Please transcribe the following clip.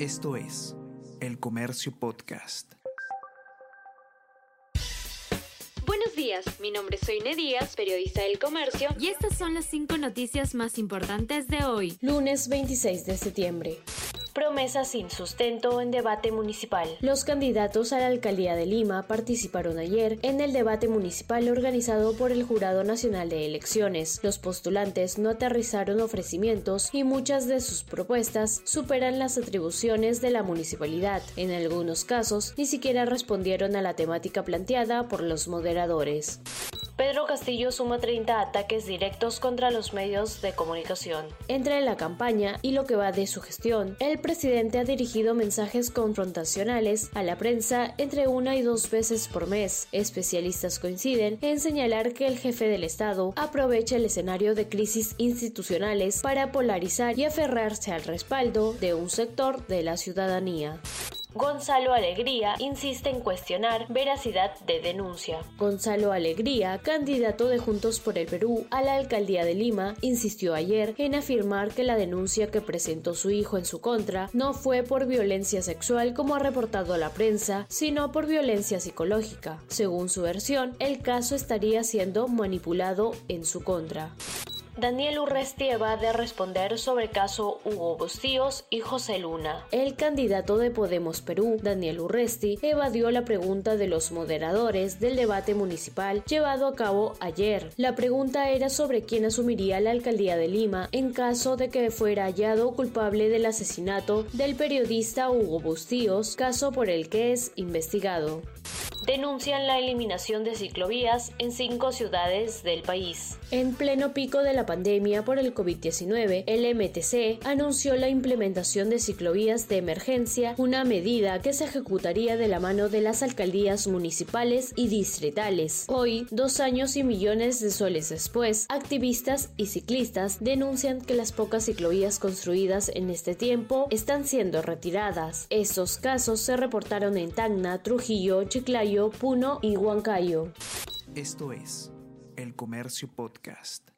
Esto es El Comercio Podcast. Buenos días, mi nombre es Soine Díaz, periodista del Comercio, y estas son las cinco noticias más importantes de hoy, lunes 26 de septiembre. Promesa sin sustento en debate municipal. Los candidatos a la alcaldía de Lima participaron ayer en el debate municipal organizado por el Jurado Nacional de Elecciones. Los postulantes no aterrizaron ofrecimientos y muchas de sus propuestas superan las atribuciones de la municipalidad. En algunos casos, ni siquiera respondieron a la temática planteada por los moderadores. Pedro Castillo suma 30 ataques directos contra los medios de comunicación. Entre la campaña y lo que va de su gestión, el presidente ha dirigido mensajes confrontacionales a la prensa entre una y dos veces por mes. Especialistas coinciden en señalar que el jefe del Estado aprovecha el escenario de crisis institucionales para polarizar y aferrarse al respaldo de un sector de la ciudadanía. Gonzalo Alegría insiste en cuestionar veracidad de denuncia. Gonzalo Alegría, candidato de Juntos por el Perú a la alcaldía de Lima, insistió ayer en afirmar que la denuncia que presentó su hijo en su contra no fue por violencia sexual como ha reportado la prensa, sino por violencia psicológica. Según su versión, el caso estaría siendo manipulado en su contra. Daniel Urresti evade responder sobre caso Hugo Bustíos y José Luna. El candidato de Podemos Perú, Daniel Urresti, evadió la pregunta de los moderadores del debate municipal llevado a cabo ayer. La pregunta era sobre quién asumiría la alcaldía de Lima en caso de que fuera hallado culpable del asesinato del periodista Hugo Bustíos, caso por el que es investigado denuncian la eliminación de ciclovías en cinco ciudades del país. En pleno pico de la pandemia por el COVID-19, el MTC anunció la implementación de ciclovías de emergencia, una medida que se ejecutaría de la mano de las alcaldías municipales y distritales. Hoy, dos años y millones de soles después, activistas y ciclistas denuncian que las pocas ciclovías construidas en este tiempo están siendo retiradas. Estos casos se reportaron en Tacna, Trujillo, Puno y Huancayo. Esto es El Comercio Podcast.